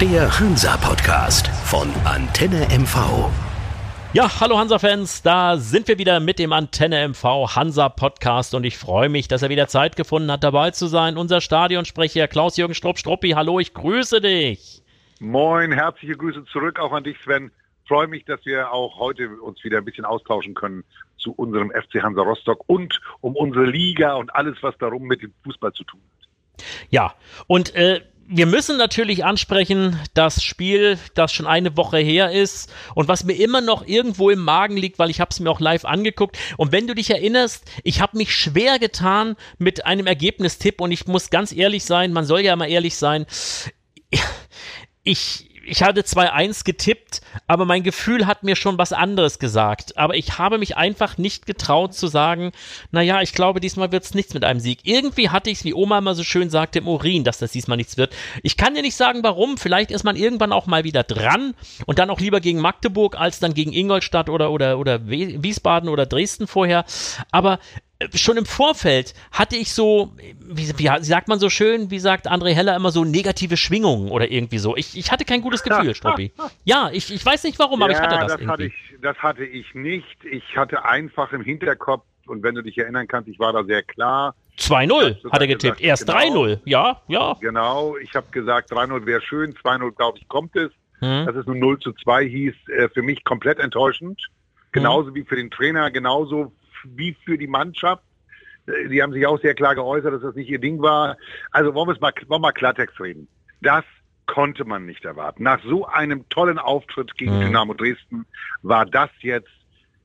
Der Hansa-Podcast von Antenne MV. Ja, hallo Hansa-Fans, da sind wir wieder mit dem Antenne MV Hansa-Podcast und ich freue mich, dass er wieder Zeit gefunden hat, dabei zu sein. Unser Stadionsprecher Klaus-Jürgen Strupp-Struppi, hallo, ich grüße dich. Moin, herzliche Grüße zurück auch an dich, Sven. Freue mich, dass wir auch heute uns wieder ein bisschen austauschen können zu unserem FC Hansa Rostock und um unsere Liga und alles, was darum mit dem Fußball zu tun hat. Ja, und äh, wir müssen natürlich ansprechen, das Spiel, das schon eine Woche her ist und was mir immer noch irgendwo im Magen liegt, weil ich habe es mir auch live angeguckt. Und wenn du dich erinnerst, ich habe mich schwer getan mit einem Ergebnistipp und ich muss ganz ehrlich sein, man soll ja mal ehrlich sein. Ich, ich hatte 2-1 getippt, aber mein Gefühl hat mir schon was anderes gesagt. Aber ich habe mich einfach nicht getraut zu sagen, naja, ich glaube, diesmal wird es nichts mit einem Sieg. Irgendwie hatte ich es, wie Oma immer so schön sagte, im Urin, dass das diesmal nichts wird. Ich kann dir nicht sagen, warum. Vielleicht ist man irgendwann auch mal wieder dran und dann auch lieber gegen Magdeburg als dann gegen Ingolstadt oder, oder, oder Wiesbaden oder Dresden vorher. Aber schon im Vorfeld hatte ich so, wie, wie, sagt man so schön, wie sagt André Heller immer so negative Schwingungen oder irgendwie so. Ich, ich hatte kein gutes Gefühl, Stroppi. Ja, ich, ich weiß nicht warum, aber ja, ich hatte das, das irgendwie. Hatte ich, das hatte ich nicht. Ich hatte einfach im Hinterkopf, und wenn du dich erinnern kannst, ich war da sehr klar. 2-0 hat er getippt, gesagt, erst genau, 3-0, ja, ja. Genau, ich habe gesagt, 3-0 wäre schön, 2-0 glaube ich kommt es. Hm. Dass es nur 0 zu 2 hieß, äh, für mich komplett enttäuschend. Genauso hm. wie für den Trainer, genauso wie für die Mannschaft. Die haben sich auch sehr klar geäußert, dass das nicht ihr Ding war. Also wollen wir es mal, wollen wir mal Klartext reden. Das konnte man nicht erwarten. Nach so einem tollen Auftritt gegen mhm. Dynamo Dresden war das jetzt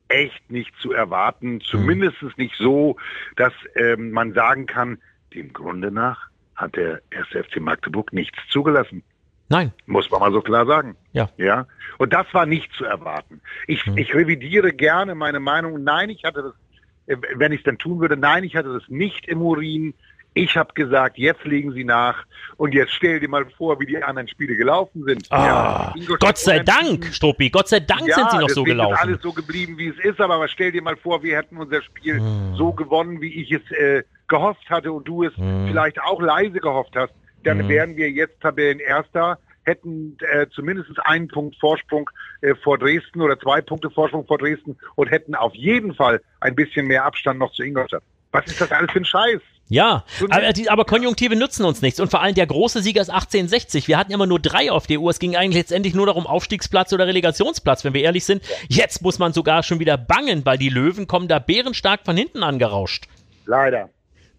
echt nicht zu erwarten. Zumindest mhm. nicht so, dass ähm, man sagen kann, dem Grunde nach hat der SFC Magdeburg nichts zugelassen. Nein. Muss man mal so klar sagen. Ja. Ja. Und das war nicht zu erwarten. Ich, mhm. ich revidiere gerne meine Meinung. Nein, ich hatte das, äh, wenn ich es dann tun würde, nein, ich hatte das nicht im Urin. Ich habe gesagt, jetzt legen Sie nach und jetzt stell dir mal vor, wie die anderen Spiele gelaufen sind. Ah, ja, Gott sei Dank, Struppi, Gott sei Dank ja, sind sie noch so gelaufen. Ist alles so geblieben, wie es ist, aber stell dir mal vor, wir hätten unser Spiel hm. so gewonnen, wie ich es äh, gehofft hatte und du es hm. vielleicht auch leise gehofft hast dann mhm. wären wir jetzt Tabellenerster, hätten äh, zumindest einen Punkt Vorsprung äh, vor Dresden oder zwei Punkte Vorsprung vor Dresden und hätten auf jeden Fall ein bisschen mehr Abstand noch zu Ingolstadt. Was ist das alles für ein Scheiß? Ja, aber, die, aber Konjunktive nützen uns nichts. Und vor allem der große Sieger ist 1860. Wir hatten immer nur drei auf der Uhr. Es ging eigentlich letztendlich nur darum, Aufstiegsplatz oder Relegationsplatz, wenn wir ehrlich sind. Jetzt muss man sogar schon wieder bangen, weil die Löwen kommen da bärenstark von hinten angerauscht. Leider.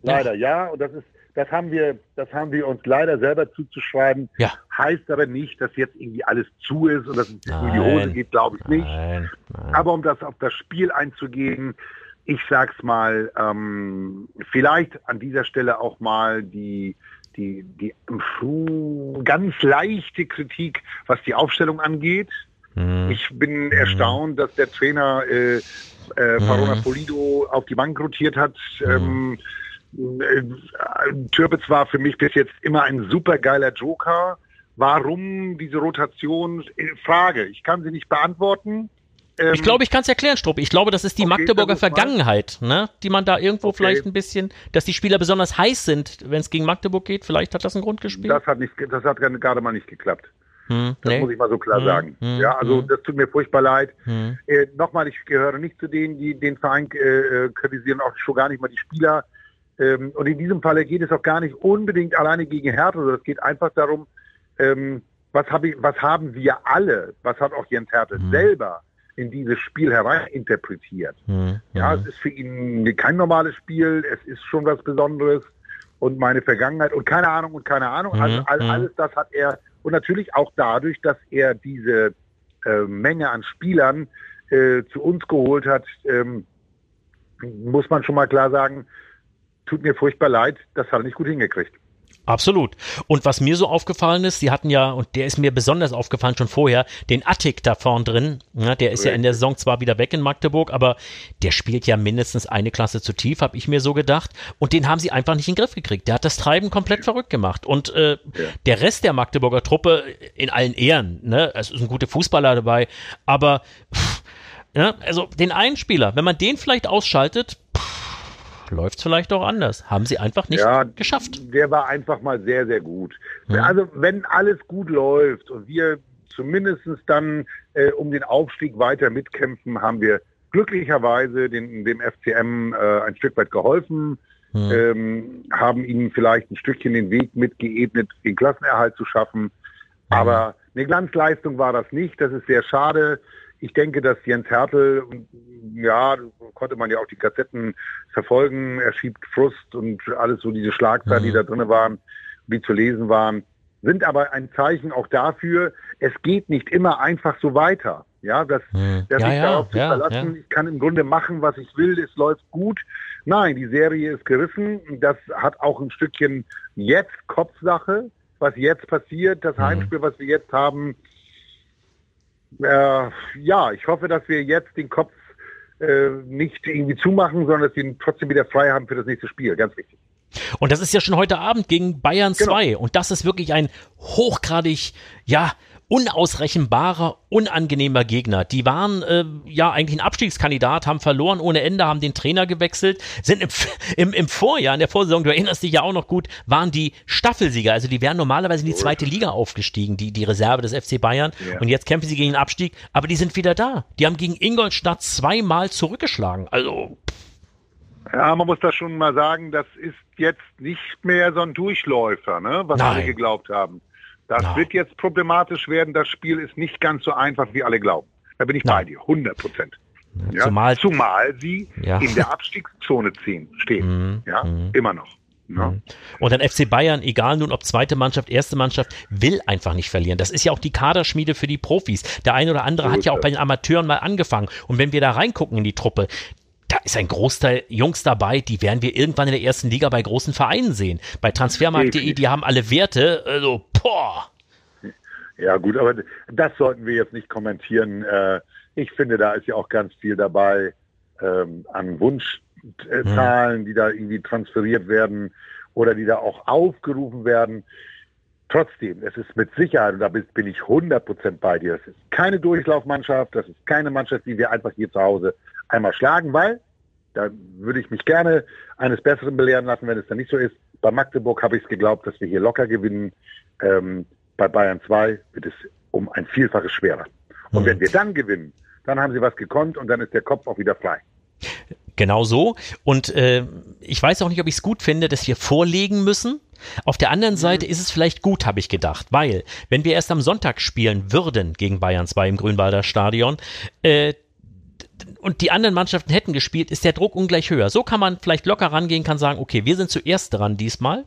Leider, ja. ja. Und das ist, das haben wir, das haben wir uns leider selber zuzuschreiben. Ja. Heißt aber nicht, dass jetzt irgendwie alles zu ist und dass es in die Hose geht, glaube ich nicht. Nein, nein. Aber um das auf das Spiel einzugehen, ich sag's mal, ähm, vielleicht an dieser Stelle auch mal die die, die ganz leichte Kritik, was die Aufstellung angeht. Mhm. Ich bin erstaunt, dass der Trainer äh, äh, Farona mhm. Polido auf die Bank rotiert hat. Mhm. Ähm, äh, Türpitz war für mich bis jetzt immer ein super geiler Joker. Warum diese Rotation? Frage. Ich kann sie nicht beantworten. Ähm, ich glaube, ich kann es erklären, Strupp. Ich glaube, das ist die okay, Magdeburger Vergangenheit, ne? die man da irgendwo okay. vielleicht ein bisschen, dass die Spieler besonders heiß sind, wenn es gegen Magdeburg geht. Vielleicht hat das einen Grund gespielt. Das hat, nicht, das hat gerade mal nicht geklappt. Hm, das nee. muss ich mal so klar hm, sagen. Hm, ja, also hm. das tut mir furchtbar leid. Hm. Äh, Nochmal, ich gehöre nicht zu denen, die den Verein äh, äh kritisieren, auch schon gar nicht mal die Spieler. Ähm, und in diesem Falle geht es auch gar nicht unbedingt alleine gegen Hertha, sondern es geht einfach darum, ähm, was, hab ich, was haben wir alle, was hat auch Jens Hertha mhm. selber in dieses Spiel hereininterpretiert. Mhm. Ja, es ist für ihn kein normales Spiel, es ist schon was Besonderes und meine Vergangenheit und keine Ahnung und keine Ahnung. Mhm. Also all, alles das hat er und natürlich auch dadurch, dass er diese äh, Menge an Spielern äh, zu uns geholt hat, ähm, muss man schon mal klar sagen, tut mir furchtbar leid, das hat er nicht gut hingekriegt. Absolut. Und was mir so aufgefallen ist, sie hatten ja, und der ist mir besonders aufgefallen schon vorher, den Attic da vorn drin. Ja, der ist Richtig. ja in der Saison zwar wieder weg in Magdeburg, aber der spielt ja mindestens eine Klasse zu tief, habe ich mir so gedacht. Und den haben sie einfach nicht in den Griff gekriegt. Der hat das Treiben komplett verrückt gemacht. Und äh, ja. der Rest der Magdeburger Truppe in allen Ehren, ne, es ist ein guter Fußballer dabei, aber pff, ja, also den einen Spieler, wenn man den vielleicht ausschaltet, pff, läuft es vielleicht auch anders. Haben sie einfach nicht ja, geschafft. Der war einfach mal sehr, sehr gut. Ja. Also wenn alles gut läuft und wir zumindest dann äh, um den Aufstieg weiter mitkämpfen, haben wir glücklicherweise den, dem FCM äh, ein Stück weit geholfen, hm. ähm, haben ihnen vielleicht ein Stückchen den Weg mitgeebnet, den Klassenerhalt zu schaffen. Aber eine Glanzleistung war das nicht. Das ist sehr schade. Ich denke, dass Jens Hertel, ja, konnte man ja auch die Kassetten verfolgen, er schiebt Frust und alles so diese Schlagzeilen, mhm. die da drin waren, die zu lesen waren, sind aber ein Zeichen auch dafür, es geht nicht immer einfach so weiter. Ja, dass, mhm. dass ja, ich ja, darauf zu ja, verlassen, ich kann im Grunde machen, was ich will, es läuft gut. Nein, die Serie ist gerissen. Das hat auch ein Stückchen jetzt Kopfsache, was jetzt passiert, das mhm. Heimspiel, was wir jetzt haben, äh, ja, ich hoffe, dass wir jetzt den Kopf äh, nicht irgendwie zumachen, sondern dass wir trotzdem wieder frei haben für das nächste Spiel. Ganz wichtig. Und das ist ja schon heute Abend gegen Bayern 2. Genau. Und das ist wirklich ein hochgradig, ja, unausrechenbarer, unangenehmer Gegner. Die waren äh, ja eigentlich ein Abstiegskandidat, haben verloren ohne Ende, haben den Trainer gewechselt, sind im, im, im Vorjahr, in der Vorsaison, du erinnerst dich ja auch noch gut, waren die Staffelsieger. Also die wären normalerweise in die zweite Liga aufgestiegen, die, die Reserve des FC Bayern. Ja. Und jetzt kämpfen sie gegen den Abstieg, aber die sind wieder da. Die haben gegen Ingolstadt zweimal zurückgeschlagen. Also. Ja, man muss da schon mal sagen, das ist jetzt nicht mehr so ein Durchläufer, ne, was Nein. alle geglaubt haben. Das no. wird jetzt problematisch werden. Das Spiel ist nicht ganz so einfach, wie alle glauben. Da bin ich no. bei dir, 100 Prozent. Ja? Zumal, Zumal sie ja. in der Abstiegszone 10 stehen. Mm, ja, mm. immer noch. Ja. Mhm. Und dann FC Bayern, egal nun ob zweite Mannschaft, erste Mannschaft, will einfach nicht verlieren. Das ist ja auch die Kaderschmiede für die Profis. Der eine oder andere so hat ja auch bei den Amateuren mal angefangen. Und wenn wir da reingucken in die Truppe, ist ein Großteil Jungs dabei, die werden wir irgendwann in der ersten Liga bei großen Vereinen sehen. Bei Transfermarkt.de, die haben alle Werte, also, boah. Ja, gut, aber das sollten wir jetzt nicht kommentieren. Äh, ich finde, da ist ja auch ganz viel dabei ähm, an Wunschzahlen, die da irgendwie transferiert werden oder die da auch aufgerufen werden. Trotzdem, es ist mit Sicherheit, und da bin ich 100% bei dir, es ist keine Durchlaufmannschaft, das ist keine Mannschaft, die wir einfach hier zu Hause einmal schlagen, weil, da würde ich mich gerne eines Besseren belehren lassen, wenn es dann nicht so ist. Bei Magdeburg habe ich es geglaubt, dass wir hier locker gewinnen. Ähm, bei Bayern 2 wird es um ein Vielfaches schwerer. Und mhm. wenn wir dann gewinnen, dann haben sie was gekonnt und dann ist der Kopf auch wieder frei. Genau so. Und äh, ich weiß auch nicht, ob ich es gut finde, dass wir vorlegen müssen. Auf der anderen Seite mhm. ist es vielleicht gut, habe ich gedacht, weil wenn wir erst am Sonntag spielen würden gegen Bayern 2 im Grünwalder Stadion, äh, und die anderen Mannschaften hätten gespielt, ist der Druck ungleich höher. So kann man vielleicht locker rangehen, kann sagen, okay, wir sind zuerst dran diesmal,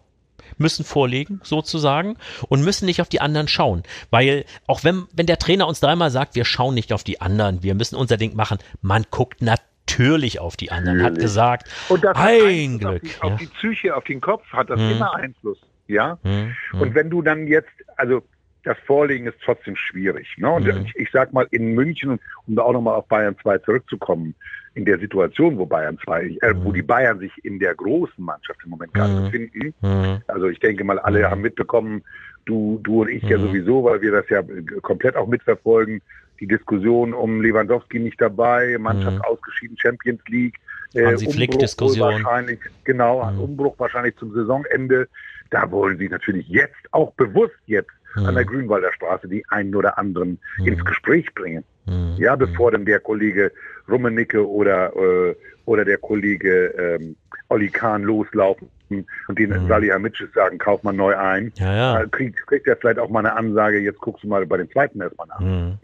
müssen vorlegen, sozusagen, und müssen nicht auf die anderen schauen. Weil auch wenn, wenn der Trainer uns dreimal sagt, wir schauen nicht auf die anderen, wir müssen unser Ding machen, man guckt natürlich auf die anderen, natürlich. hat gesagt, und das ein Glück. Auf die, ja. auf die, Psyche, auf den Kopf hat das hm. immer Einfluss. Ja. Hm. Hm. Und wenn du dann jetzt, also das Vorlegen ist trotzdem schwierig. Ne? Und mhm. ich, ich sag mal, in München, um da auch nochmal auf Bayern 2 zurückzukommen, in der Situation, wo Bayern 2, äh, mhm. wo die Bayern sich in der großen Mannschaft im Moment gerade mhm. befinden. Mhm. Also ich denke mal, alle mhm. haben mitbekommen, du, du und ich ja mhm. sowieso, weil wir das ja komplett auch mitverfolgen, die Diskussion um Lewandowski nicht dabei, Mannschaft ausgeschieden, Champions League, äh, Umbruch wahrscheinlich, genau, Umbruch wahrscheinlich zum Saisonende. Da wollen sie natürlich jetzt, auch bewusst jetzt, mhm. an der Grünwalder Straße die einen oder anderen mhm. ins Gespräch bringen. Mhm. Ja, bevor dann der Kollege Rummenicke oder, äh, oder der Kollege ähm, Olli Kahn loslaufen und den mhm. Salihamidzic sagen, kauf mal neu ein. Ja, ja. Kriegt, kriegt er vielleicht auch mal eine Ansage, jetzt guckst du mal bei den zweiten erstmal nach. Mhm.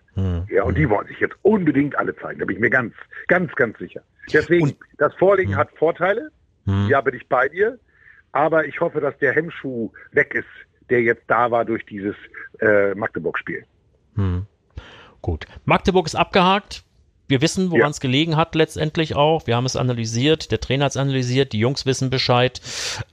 Ja, und die wollen sich jetzt unbedingt alle zeigen, da bin ich mir ganz, ganz, ganz sicher. Deswegen, und, das Vorliegen mhm. hat Vorteile, ja, bin ich bei dir, aber ich hoffe, dass der Hemmschuh weg ist, der jetzt da war durch dieses äh, Magdeburg-Spiel. Hm. Gut. Magdeburg ist abgehakt. Wir wissen, woran es gelegen hat letztendlich auch. Wir haben es analysiert, der Trainer hat es analysiert, die Jungs wissen Bescheid.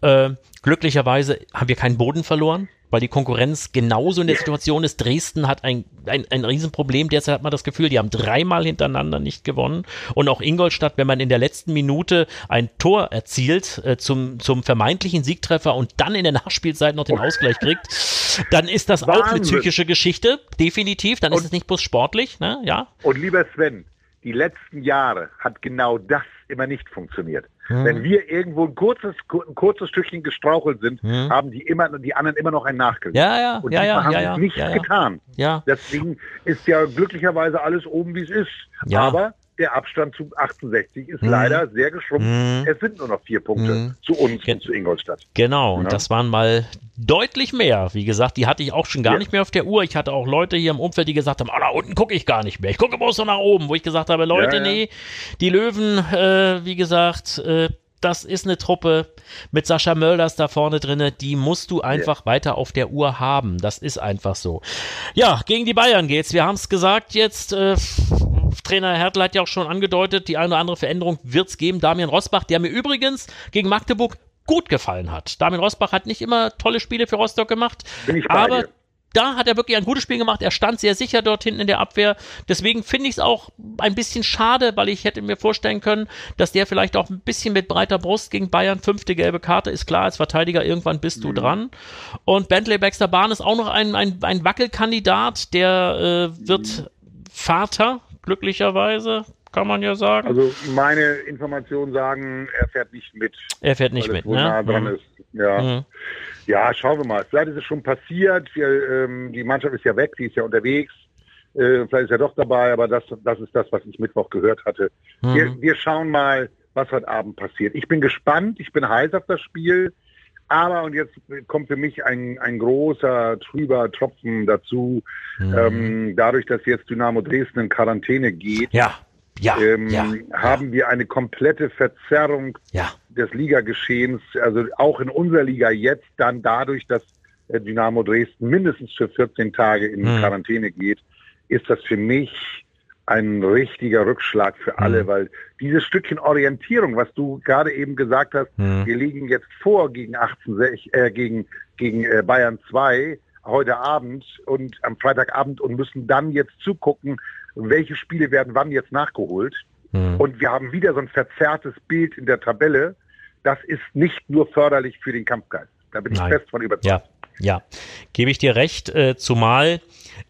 Äh, glücklicherweise haben wir keinen Boden verloren weil die Konkurrenz genauso in der Situation ist. Dresden hat ein, ein, ein Riesenproblem. Derzeit hat man das Gefühl, die haben dreimal hintereinander nicht gewonnen. Und auch Ingolstadt, wenn man in der letzten Minute ein Tor erzielt äh, zum, zum vermeintlichen Siegtreffer und dann in der Nachspielzeit noch den Ausgleich kriegt, dann ist das Wahnsinn. auch eine psychische Geschichte, definitiv. Dann und, ist es nicht bloß sportlich, ne? ja. Und lieber Sven, die letzten Jahre hat genau das immer nicht funktioniert. Hm. Wenn wir irgendwo ein kurzes, ein kurzes Stückchen gestrauchelt sind, hm. haben die immer, die anderen immer noch ein Nachgelegt. Ja, ja, Und ja, die ja, haben ja, nichts ja, ja. getan. Ja. Deswegen ist ja glücklicherweise alles oben, wie es ist. Ja. Aber der Abstand zu 68 ist Mhm. leider sehr geschrumpft. Mhm. Es sind nur noch vier Punkte Mhm. zu uns Gen- und zu Ingolstadt. Genau, und Ja. das waren mal deutlich mehr. Wie gesagt, die hatte ich auch schon gar Ja. nicht mehr auf der Uhr. Ich hatte auch Leute hier im Umfeld, die gesagt haben, ah, da unten gucke ich gar nicht mehr. Ich gucke bloß so nach oben, wo ich gesagt habe, Leute, Ja, ja. nee, die Löwen, äh, wie gesagt, äh, das ist eine Truppe mit Sascha Mölders da vorne drinne, die musst du einfach weiter auf der Uhr haben. Das ist einfach so. Ja, gegen die Bayern geht's. Wir haben es gesagt jetzt. Äh, Trainer Hertel hat ja auch schon angedeutet, die eine oder andere Veränderung wird's geben. Damian Rosbach, der mir übrigens gegen Magdeburg gut gefallen hat. Damian Rosbach hat nicht immer tolle Spiele für Rostock gemacht, aber da hat er wirklich ein gutes Spiel gemacht. Er stand sehr sicher dort hinten in der Abwehr. Deswegen finde ich es auch ein bisschen schade, weil ich hätte mir vorstellen können, dass der vielleicht auch ein bisschen mit breiter Brust gegen Bayern, fünfte gelbe Karte, ist klar, als Verteidiger irgendwann bist du dran. Und Bentley Baxter Bahn ist auch noch ein, ein, ein Wackelkandidat, der äh, wird Vater, glücklicherweise, kann man ja sagen. Also meine Informationen sagen, er fährt nicht mit. er fährt nicht mit, ne? Mhm. ist. Ja. Mhm. ja, schauen wir mal. Vielleicht ist es schon passiert. Wir, ähm, die Mannschaft ist ja weg, die ist ja unterwegs. Äh, vielleicht ist er doch dabei, aber das, das ist das, was ich Mittwoch gehört hatte. Mhm. Wir, wir schauen mal, was heute Abend passiert. Ich bin gespannt, ich bin heiß auf das Spiel. Aber, und jetzt kommt für mich ein, ein großer, trüber Tropfen dazu, Mhm. ähm, dadurch, dass jetzt Dynamo Dresden in Quarantäne geht, Ja, ja, ähm, ja, haben wir eine komplette Verzerrung ja. des Ligageschehens, also auch in unserer Liga jetzt dann dadurch, dass äh, Dynamo Dresden mindestens für 14 Tage in Hm. Quarantäne geht, ist das für mich ein richtiger Rückschlag für alle, Hm. weil dieses Stückchen Orientierung, was du gerade eben gesagt hast, Hm. wir liegen jetzt vor gegen 18, äh, gegen, gegen äh, Bayern 2 heute Abend und am Freitagabend und müssen dann jetzt zugucken, welche Spiele werden wann jetzt nachgeholt. Mhm. Und wir haben wieder so ein verzerrtes Bild in der Tabelle. Das ist nicht nur förderlich für den Kampfgeist. Da bin ich Nein. fest von überzeugt. Ja, ja, gebe ich dir recht, äh, zumal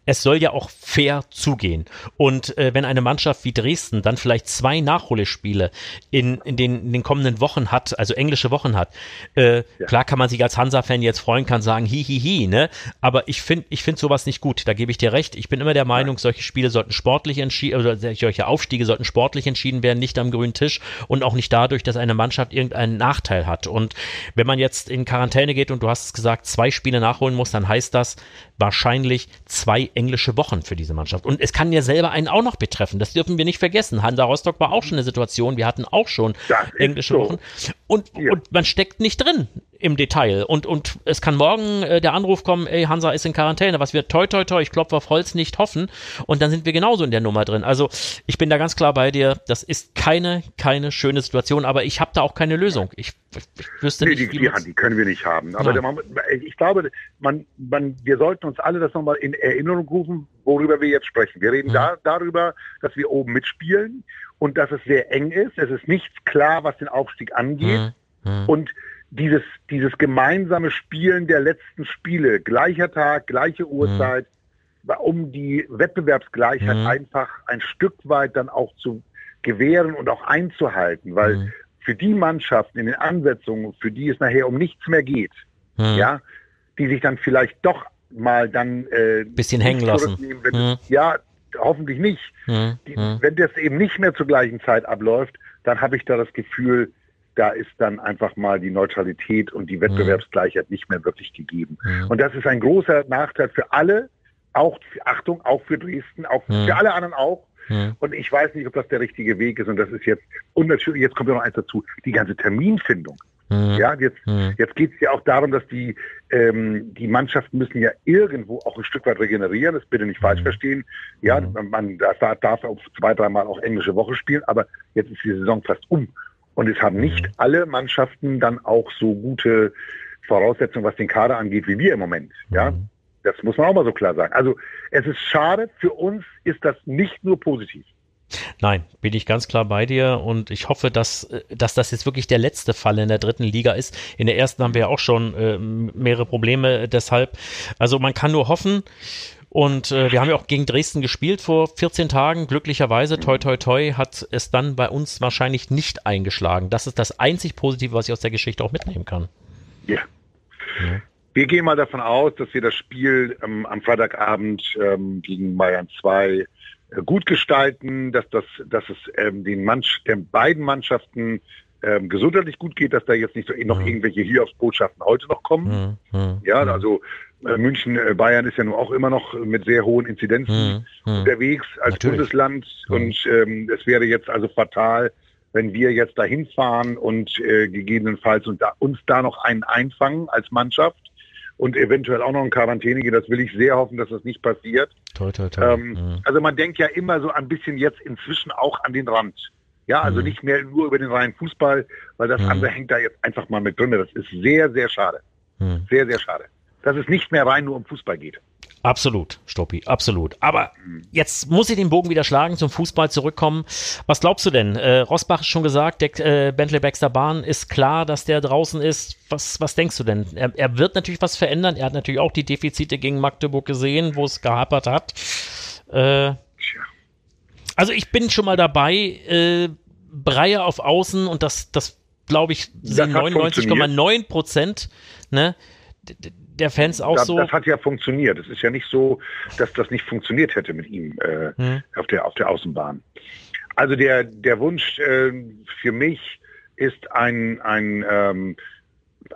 es soll ja auch fair zugehen. Und äh, wenn eine Mannschaft wie Dresden dann vielleicht zwei Nachholespiele in, in, den, in den kommenden Wochen hat, also englische Wochen hat, äh, Ja. klar kann man sich als Hansa-Fan jetzt freuen, kann sagen, hi, hi, hi, ne? Aber ich finde ich finde sowas nicht gut. Da gebe ich dir recht. Ich bin immer der Meinung, solche Spiele sollten sportlich entschieden, oder solche Aufstiege sollten sportlich entschieden werden, nicht am grünen Tisch und auch nicht dadurch, dass eine Mannschaft irgendeinen Nachteil hat. Und wenn man jetzt in Quarantäne geht und du hast es gesagt, zwei Spiele nachholen muss, dann heißt das wahrscheinlich zwei englische Wochen für diese Mannschaft. Und es kann ja selber einen auch noch betreffen. Das dürfen wir nicht vergessen. Hansa Rostock war auch schon eine Situation. Wir hatten auch schon Das englische so. Wochen. Und, Ja. und man steckt nicht drin im Detail. Und, und es kann morgen äh, der Anruf kommen, ey, Hansa ist in Quarantäne, was wir toi toi toi, ich klopfe auf Holz nicht hoffen. Und dann sind wir genauso in der Nummer drin. Also ich bin da ganz klar bei dir, das ist keine, keine schöne Situation, aber ich habe da auch keine Lösung. Ich, ich, wüsste Nee, nicht, die, die, die können wir nicht haben. Aber man, ich glaube, man, man, wir sollten uns alle das nochmal in Erinnerung rufen, worüber wir jetzt sprechen. Wir reden Mhm. da, darüber, dass wir oben mitspielen und dass es sehr eng ist. Es ist nichts klar, was den Aufstieg angeht. Hm, hm. Und dieses, dieses gemeinsame Spielen der letzten Spiele, gleicher Tag, gleiche Uhrzeit, um die Wettbewerbsgleichheit Mhm. einfach ein Stück weit dann auch zu gewähren und auch einzuhalten, weil Mhm. für die Mannschaften in den Ansetzungen, für die es nachher um nichts mehr geht, ja, die sich dann vielleicht doch mal dann äh, Bisschen hängen lassen. Wenn Mhm. ja, hoffentlich nicht. Hm, Die, hm. Wenn das eben nicht mehr zur gleichen Zeit abläuft, dann habe ich da das Gefühl, da ist dann einfach mal die Neutralität und die Wettbewerbsgleichheit nicht mehr wirklich gegeben. Mhm. Und das ist ein großer Nachteil für alle, auch, Achtung, auch für Dresden, auch Mhm. für alle anderen auch. Hm. Und ich weiß nicht, ob das der richtige Weg ist. Und das ist jetzt, und natürlich, jetzt kommt ja noch eins dazu, die ganze Terminfindung. Hm. Ja, jetzt, Hm. jetzt geht es ja auch darum, dass die, ähm, die Mannschaften müssen ja irgendwo auch ein Stück weit regenerieren. Das bitte nicht falsch Mhm. verstehen. Ja, Mhm. man darf, darf auf zwei, dreimal auch englische Woche spielen, aber jetzt ist die Saison fast um. Und es haben nicht alle Mannschaften dann auch so gute Voraussetzungen, was den Kader angeht, wie wir im Moment. Ja, Mhm. das muss man auch mal so klar sagen. Also es ist schade. Für uns ist das nicht nur positiv. Nein, bin ich ganz klar bei dir und ich hoffe, dass, äh, dass das jetzt wirklich der letzte Fall in der dritten Liga ist. In der ersten haben wir ja auch schon äh, mehrere Probleme deshalb. Also man kann nur hoffen Und äh, wir haben ja auch gegen Dresden gespielt vor 14 Tagen. Glücklicherweise, toi toi toi, hat es dann bei uns wahrscheinlich nicht eingeschlagen. Das ist das einzig Positive, was ich aus der Geschichte auch mitnehmen kann. Ja. ja. Wir gehen mal davon aus, dass wir das Spiel ähm, am Freitagabend ähm, gegen Bayern 2 äh, gut gestalten, dass, das, dass es ähm, den, Mann, den beiden Mannschaften ähm, gesundheitlich gut geht, dass da jetzt nicht so, noch mhm. irgendwelche Hiobsbotschaften heute noch kommen. Mhm. mhm. Ja, mhm. also äh, München, äh, Bayern ist ja nun auch immer noch mit sehr hohen Inzidenzen mhm. unterwegs als Natürlich. Bundesland und ähm, es wäre jetzt also fatal, wenn wir jetzt dahin fahren und äh, gegebenenfalls und da, uns da noch einen einfangen als Mannschaft und eventuell auch noch in Quarantäne gehen. Das will ich sehr hoffen, dass das nicht passiert. Toll, toll, toll. Ähm, Also man denkt ja immer so ein bisschen jetzt inzwischen auch an den Rand. Ja, also mhm. nicht mehr nur über den reinen Fußball, weil das mhm. andere hängt da jetzt einfach mal mit drin. Das ist sehr, sehr schade. Mhm. Sehr, sehr schade. Dass es nicht mehr rein nur um Fußball geht. Absolut, Stoppi, absolut. Aber jetzt muss ich den Bogen wieder schlagen, zum Fußball zurückkommen. Was glaubst du denn? Äh, Rosbach ist schon gesagt, der äh, Bentley Baxter Bahn ist klar, dass der draußen ist. Was, was denkst du denn? Er, er, wird natürlich was verändern. Er hat natürlich auch die Defizite gegen Magdeburg gesehen, wo es gehapert hat. Äh, also ich bin schon mal dabei, äh, Breyer auf Außen und das, das glaube ich, sind 99,9 Prozent ne, der Fans auch das, so. Das hat ja funktioniert. Es ist ja nicht so, dass das nicht funktioniert hätte mit ihm äh, hm. auf, der, auf der Außenbahn. Also der, der Wunsch äh, für mich ist ein, ein ähm,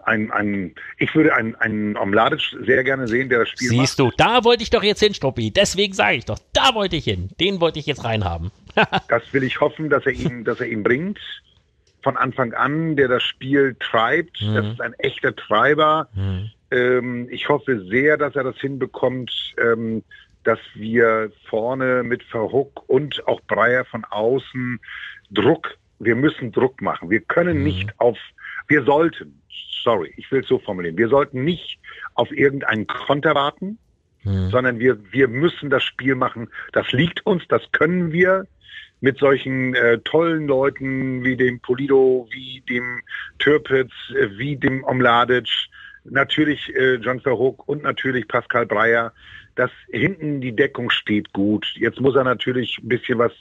ein, ein, ich würde einen, einen Omladic sehr gerne sehen, der das Spiel Siehst macht. du, da wollte ich doch jetzt hin, Struppi. Deswegen sage ich doch, da wollte ich hin. Den wollte ich jetzt reinhaben. das will ich hoffen, dass er ihn, dass er ihn bringt. Von Anfang an, der das Spiel treibt. Mhm. Das ist ein echter Treiber. Mhm. Ähm, ich hoffe sehr, dass er das hinbekommt, ähm, dass wir vorne mit Verhook und auch Breyer von außen Druck, wir müssen Druck machen. Wir können mhm. nicht auf, wir sollten, sorry, ich will es so formulieren. Wir sollten nicht auf irgendeinen Konter warten, mhm. sondern wir, wir müssen das Spiel machen. Das liegt uns, das können wir mit solchen äh, tollen Leuten wie dem Polido, wie dem Türpitz, äh, wie dem Omladic, natürlich äh, John Verhoek und natürlich Pascal Breyer. dass hinten die Deckung steht gut. Jetzt muss er natürlich ein bisschen was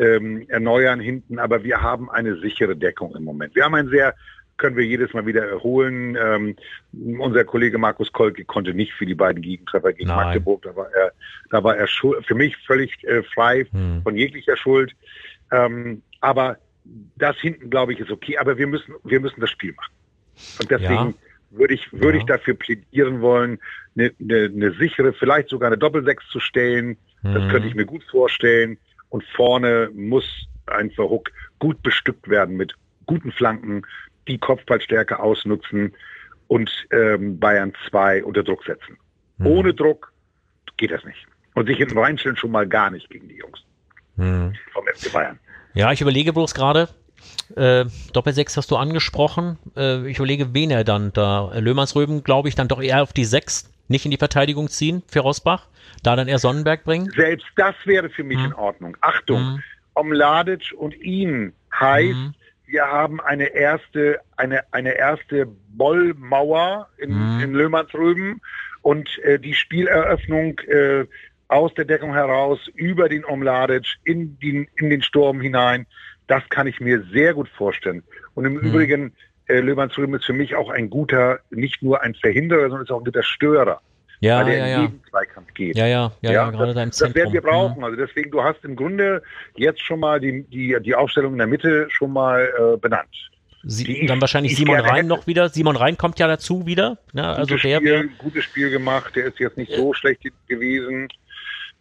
ähm, erneuern hinten, aber wir haben eine sichere Deckung im Moment. Wir haben ein sehr können wir jedes Mal wieder erholen. Ähm, unser Kollege Markus Kolke konnte nicht für die beiden Gegentreffer gegen Nein. Magdeburg. Da war er, da war er für mich völlig äh, frei hm. von jeglicher Schuld. Ähm, aber das hinten, glaube ich, ist okay. Aber wir müssen, wir müssen das Spiel machen. Und deswegen ja. Würde ich, würde ja. ich dafür plädieren wollen, eine, eine, eine sichere, vielleicht sogar eine Doppelsechs zu stellen. Hm. Das könnte ich mir gut vorstellen. Und vorne muss ein Verhook gut bestückt werden mit guten Flanken, die Kopfballstärke ausnutzen und ähm, Bayern 2 unter Druck setzen. Mhm. Ohne Druck geht das nicht. Und sich hinten reinstellen schon mal gar nicht gegen die Jungs mhm. vom FC Bayern. Ja, ich überlege bloß gerade, äh, Doppelsechs hast du angesprochen. Äh, ich überlege, wen er dann da. Löhmannsröben, glaube ich, dann doch eher auf die Sechs, nicht in die Verteidigung ziehen für Rosbach, da dann eher Sonnenberg bringen. Selbst das wäre für mich mhm. in Ordnung. Achtung, mhm. Omladic und ihn heißt, mhm wir haben eine erste, eine, eine erste Bollmauer in, mhm. in Löhmannsrüben und äh, die Spieleröffnung äh, aus der Deckung heraus über den Omladic in, in den Sturm hinein, das kann ich mir sehr gut vorstellen. Und im mhm. Übrigen, äh, Löhmannsrüben ist für mich auch ein guter, nicht nur ein Verhinderer, sondern ist auch ein guter Störer ja, weil der ja, in jeden Zweikampf geht. Ja, ja, ja, ja, gerade das, das werden wir brauchen. Also deswegen, du hast im Grunde jetzt schon mal die, die, die Aufstellung in der Mitte schon mal äh, benannt. Sie, dann wahrscheinlich Simon Rhein hätte. noch wieder. Simon Rhein kommt ja dazu wieder. Ne? Also gutes der Spiel, gutes Spiel gemacht. Der ist jetzt nicht so schlecht gewesen.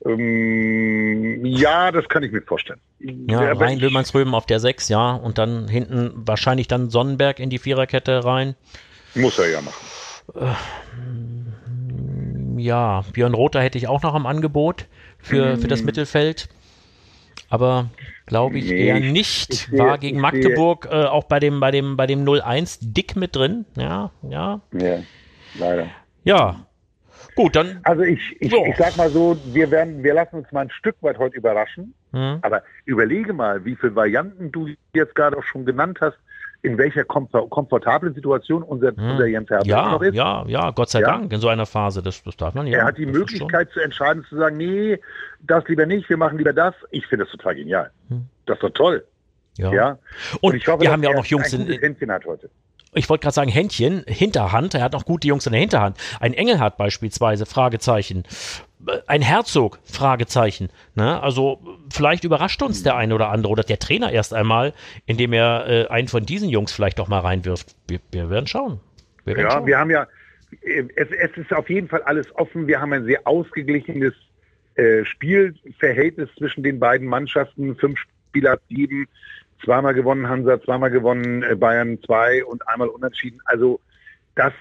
Ähm, ja, das kann ich mir vorstellen. Ja, rein Löhmannsröben auf der 6, ja. Und dann hinten wahrscheinlich dann Sonnenberg in die Viererkette rein. Muss er ja machen. Äh, ja, Björn Rother hätte ich auch noch am Angebot für, für das mm. Mittelfeld. Aber glaube ich nee, eher nicht. Ich War gegen Magdeburg äh, auch bei dem, bei dem, bei dem 0-1 dick mit drin. Ja, ja. Ja, leider. Ja. Gut, dann. Also ich, ich, so. ich sag mal so, wir werden, wir lassen uns mal ein Stück weit heute überraschen. Hm. Aber überlege mal, wie viele Varianten du jetzt gerade auch schon genannt hast, in welcher komfortablen Situation unser, hm. unser Jens Herbert ja, noch ist. Ja, ja, Gott sei ja. Dank in so einer Phase, das, das darf man ja. Er hat die Möglichkeit zu entscheiden, zu sagen, nee, das lieber nicht, wir machen lieber das. Ich finde das total genial. Hm. Das ist doch toll. Ja. ja. Und, und ich hoffe, wir haben ja auch noch Jungs in, hat heute. Ich wollte gerade sagen, Händchen, Hinterhand, er hat noch gute Jungs in der Hinterhand. Ein Engelhardt beispielsweise, Fragezeichen. Ein Herzog, Fragezeichen. Ne? Also vielleicht überrascht uns der eine oder andere oder der Trainer erst einmal, indem er äh, einen von diesen Jungs vielleicht doch mal reinwirft. Wir, wir werden schauen. Wir werden ja, schauen. wir haben ja, es, es, ist auf jeden Fall alles offen. Wir haben ein sehr ausgeglichenes äh, Spielverhältnis zwischen den beiden Mannschaften. Fünf Spieler, sieben zweimal gewonnen Hansa, zweimal gewonnen äh, Bayern 2 und einmal unentschieden. Also das,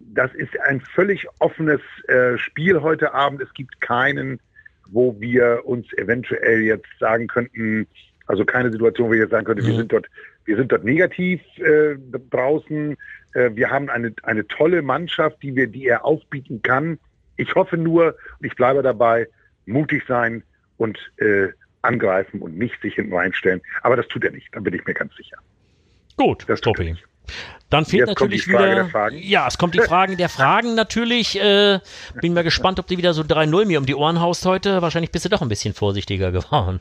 das ist ein völlig offenes äh, Spiel heute Abend. Es gibt keinen, wo wir uns eventuell jetzt sagen könnten, also keine Situation, wo wir jetzt sagen könnten, mhm. wir sind dort, wir sind dort negativ äh, draußen. Äh, wir haben eine, eine tolle Mannschaft, die wir, die er aufbieten kann. Ich hoffe nur, und ich bleibe dabei, mutig sein und äh, angreifen und nicht sich hinten reinstellen. Aber das tut er nicht, da bin ich mir ganz sicher. Gut, das Topi. Dann fehlt Jetzt natürlich wieder. Ja, es kommt die Fragen der Fragen natürlich. Äh, bin mal gespannt, ob du wieder so 3-0 mir um die Ohren haust heute. Wahrscheinlich bist du doch ein bisschen vorsichtiger geworden.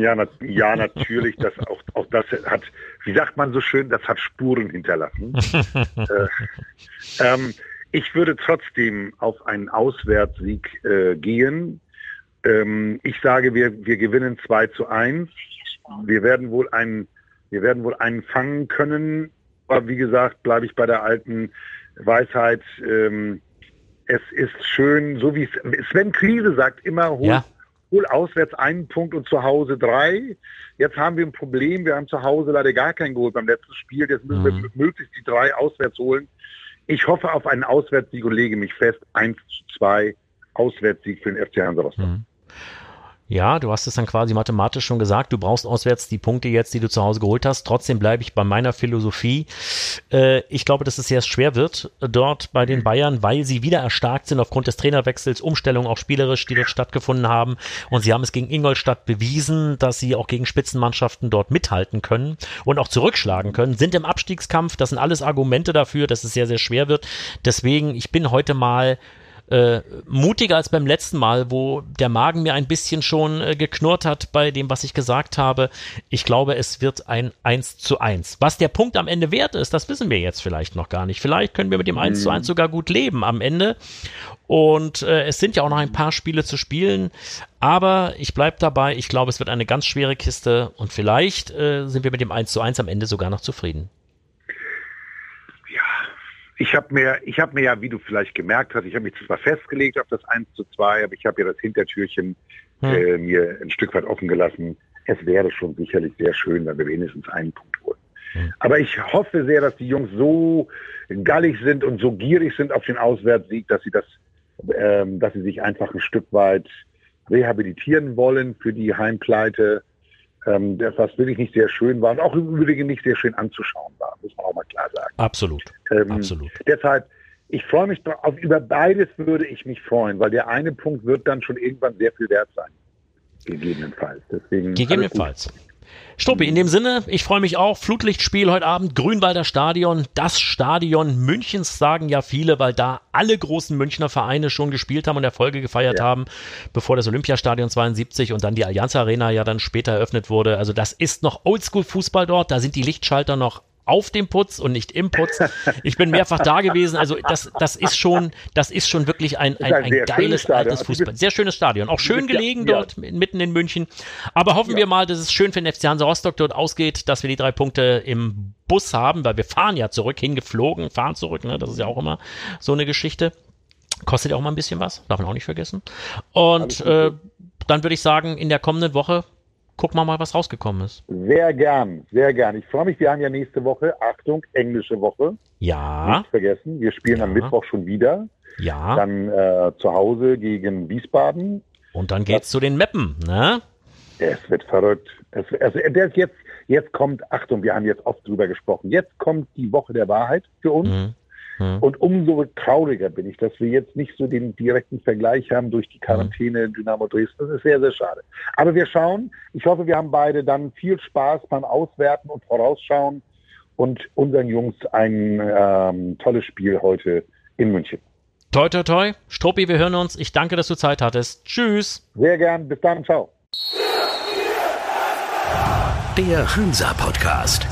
ja, na, ja, natürlich. Das, auch, auch das hat, wie sagt man so schön, das hat Spuren hinterlassen. äh, ähm, ich würde trotzdem auf einen Auswärtssieg äh, gehen. Ähm, ich sage, wir, wir gewinnen 2 zu 1. Wir werden wohl einen, wir werden wohl einen fangen können. Aber wie gesagt, bleibe ich bei der alten Weisheit. Ähm, es ist schön, so wie Sven Krise sagt immer, hol, ja. hol auswärts einen Punkt und zu Hause drei. Jetzt haben wir ein Problem. Wir haben zu Hause leider gar keinen geholt beim letzten Spiel. Jetzt müssen mhm. wir möglichst die drei auswärts holen. Ich hoffe auf einen Auswärtssieg und lege mich fest. 1 zu 2 Auswärtssieg für den FC Hansa Rostock. Mhm. Ja, du hast es dann quasi mathematisch schon gesagt, du brauchst auswärts die Punkte jetzt, die du zu Hause geholt hast. Trotzdem bleibe ich bei meiner Philosophie. Äh, ich glaube, dass es sehr schwer wird dort bei den Bayern, weil sie wieder erstarkt sind aufgrund des Trainerwechsels, Umstellungen auch spielerisch, die dort stattgefunden haben. Und sie haben es gegen Ingolstadt bewiesen, dass sie auch gegen Spitzenmannschaften dort mithalten können und auch zurückschlagen können, sind im Abstiegskampf. Das sind alles Argumente dafür, dass es sehr, sehr schwer wird. Deswegen, ich bin heute mal äh, mutiger als beim letzten Mal, wo der Magen mir ein bisschen schon äh, geknurrt hat bei dem, was ich gesagt habe. Ich glaube, es wird ein 1 zu 1. Was der Punkt am Ende wert ist, das wissen wir jetzt vielleicht noch gar nicht. Vielleicht können wir mit dem 1 mhm. zu 1 sogar gut leben am Ende. Und äh, es sind ja auch noch ein paar Spiele zu spielen. Aber ich bleibe dabei. Ich glaube, es wird eine ganz schwere Kiste. Und vielleicht äh, sind wir mit dem 1 zu 1 am Ende sogar noch zufrieden. Ich habe mir, ich habe mir ja, wie du vielleicht gemerkt hast, ich habe mich zwar festgelegt auf das 1 zu 2, aber ich habe ja das Hintertürchen hm. äh, mir ein Stück weit offen gelassen. Es wäre schon sicherlich sehr schön, wenn wir wenigstens einen Punkt holen. Hm. Aber ich hoffe sehr, dass die Jungs so gallig sind und so gierig sind auf den Auswärtssieg, dass sie das, ähm, dass sie sich einfach ein Stück weit rehabilitieren wollen für die Heimpleite ähm, was wirklich nicht sehr schön war und auch im Übrigen nicht sehr schön anzuschauen war, muss man auch mal klar sagen. Absolut. Ähm, Absolut. Deshalb, ich freue mich auf über beides würde ich mich freuen, weil der eine Punkt wird dann schon irgendwann sehr viel wert sein. Gegebenenfalls. Deswegen Gegebenenfalls. Struppi, in dem Sinne, ich freue mich auch. Flutlichtspiel heute Abend, Grünwalder Stadion, das Stadion Münchens, sagen ja viele, weil da alle großen Münchner Vereine schon gespielt haben und Erfolge gefeiert ja. haben, bevor das Olympiastadion 72 und dann die Allianz Arena ja dann später eröffnet wurde. Also das ist noch Oldschool-Fußball dort, da sind die Lichtschalter noch auf dem Putz und nicht im Putz. Ich bin mehrfach da gewesen. Also das, das ist schon, das ist schon wirklich ein, ein, ein, ein geiles altes Fußball. Sehr schönes Stadion. Auch schön gelegen ja, dort ja. mitten in München. Aber hoffen ja. wir mal, dass es schön für den FC Hansa Rostock dort ausgeht, dass wir die drei Punkte im Bus haben, weil wir fahren ja zurück, hingeflogen, fahren zurück. Ne? Das ist ja auch immer so eine Geschichte. Kostet ja auch mal ein bisschen was, darf man auch nicht vergessen. Und äh, dann würde ich sagen, in der kommenden Woche gucken wir mal, was rausgekommen ist. Sehr gern, sehr gern. Ich freue mich, wir haben ja nächste Woche, Achtung, englische Woche. Ja. Nicht vergessen, wir spielen ja. am Mittwoch schon wieder. Ja. Dann äh, zu Hause gegen Wiesbaden. Und dann geht's das, zu den Meppen, ne? Es wird verrückt. Es, also, jetzt, jetzt kommt, Achtung, wir haben jetzt oft drüber gesprochen, jetzt kommt die Woche der Wahrheit für uns. Mhm. Hm. Und umso trauriger bin ich, dass wir jetzt nicht so den direkten Vergleich haben durch die Quarantäne in Dynamo Dresden. Das ist sehr, sehr schade. Aber wir schauen. Ich hoffe, wir haben beide dann viel Spaß beim Auswerten und Vorausschauen. und unseren Jungs ein ähm, tolles Spiel heute in München. Toi, toi, toi. Struppi, wir hören uns. Ich danke, dass du Zeit hattest. Tschüss. Sehr gern. Bis dann. Ciao. Der Hansa-Podcast